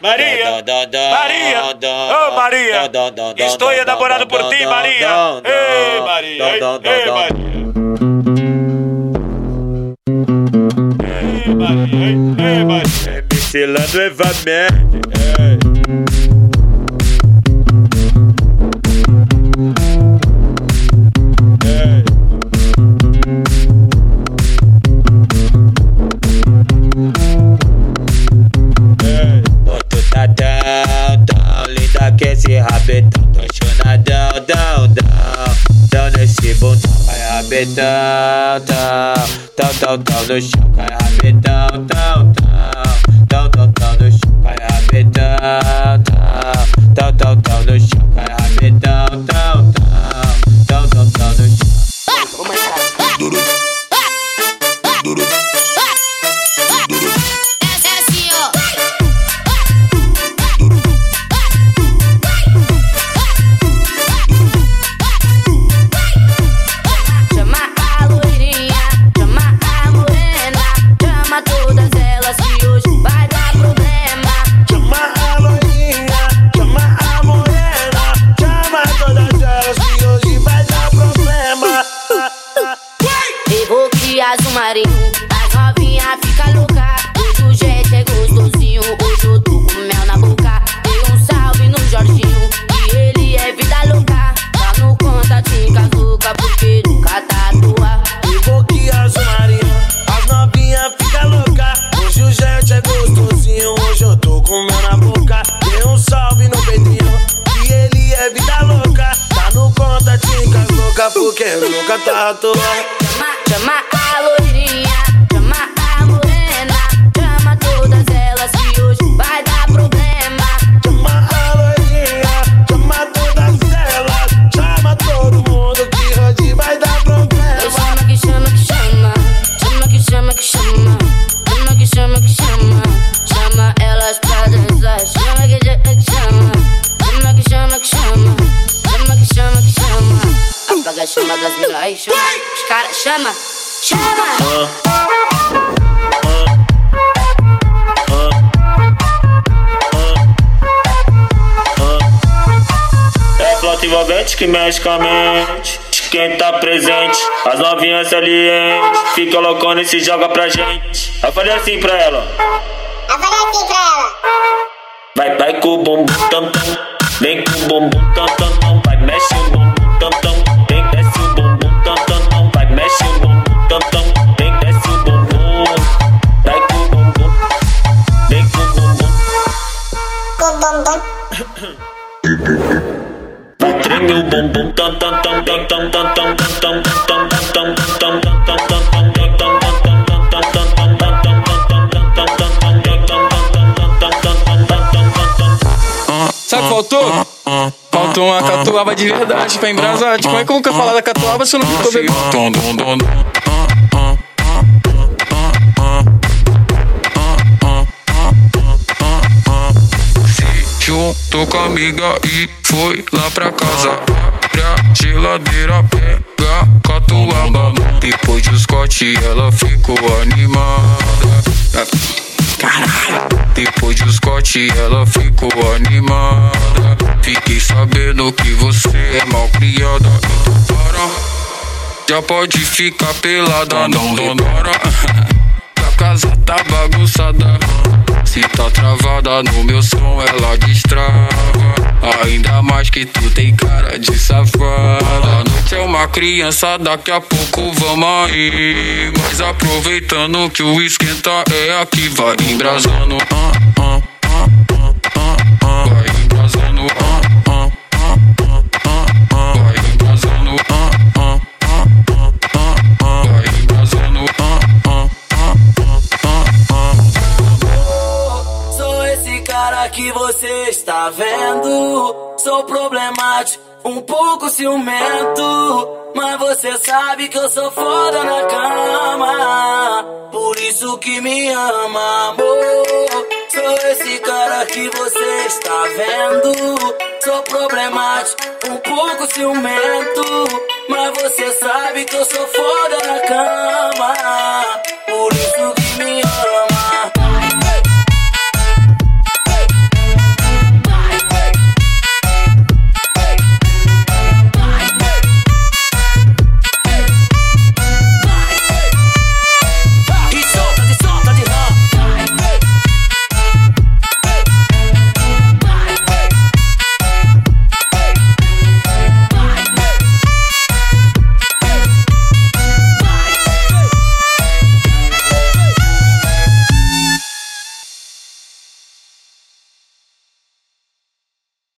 Maria, Maria, oh Maria, estou enamorado por ti, Maria. Ei, Maria, ei, Maria. Ei, Maria, ei, Maria. MC lá no nesse rabetão, tô chonadão, dão, dão, dão nesse bundão, vai rabetão, tão, tão, tão, tão no chão, vai rabetão. Evoque azul marinho, as novinha fica louca. Hoje o jet é gostosinho, hoje eu tô com mel na boca. Dei um salve no Jorginho, que ele é vida louca. Tá no contatinho com as louca, porque nunca tá à toa. Invoque azul marinho, as novinha fica louca. Hoje o jet é gostosinho, hoje eu tô com mel na boca. Dê um salve no Pedrinho, que ele é vida louca. Tá no contatinho com as louca, porque nunca tá à toa. Chama, chama chama que chama chama, que chama que chama, chama que chama que chama. Apaga a chama das minas aí, chama, os caras chama, chama. Envolvente que mexe com a mente quem tá presente. As novinhas salientes fica loucona e se joga pra gente. Eu falei assim pra ela: Eu falei assim pra ela. Bài cu cô bùm tâm tâm Lên cu bùm bùm tâm tâm Bài mẹ siêu bùm bùm tâm tâm Lên mẹ siêu bùm bùm tâm tâm Bài mẹ siêu bùm bùm tâm tâm Lên mẹ siêu bùm bùm. Bài cô bùm bùm. Lên cu bùm bùm. Cô bùm bùm. Bài tránh yêu bùm bùm tâm tâm tâm tâm tâm tâm tâm tâm tâm tâm faltou? Faltou uma catuaba de verdade pra embrasar. Como é que eu nunca falar da catuaba se eu não ficou bebendo? Se juntou com a amiga e foi lá pra casa. Abre a geladeira, pega catuaba. Depois do Scott, ela ficou animada. Caralho. Depois do Scott, ela ficou animada. Fiquei sabendo que você é mal criada. Então para. Já pode ficar pelada, não demora. Que a casa tá bagunçada. Se tá travada no meu som, ela destrava. Ainda mais que tu tem cara de safada. A noite é uma criança, daqui a pouco vamos aí. Mas aproveitando que o esquenta é aqui, vai embrasando. ah, você está vendo. Sou problemático, um pouco ciumento. Mas você sabe que eu sou foda na cama. Por isso que me ama, amor. Sou esse cara que você está vendo. Sou problemático, um pouco ciumento. Mas você sabe que eu sou foda na cama.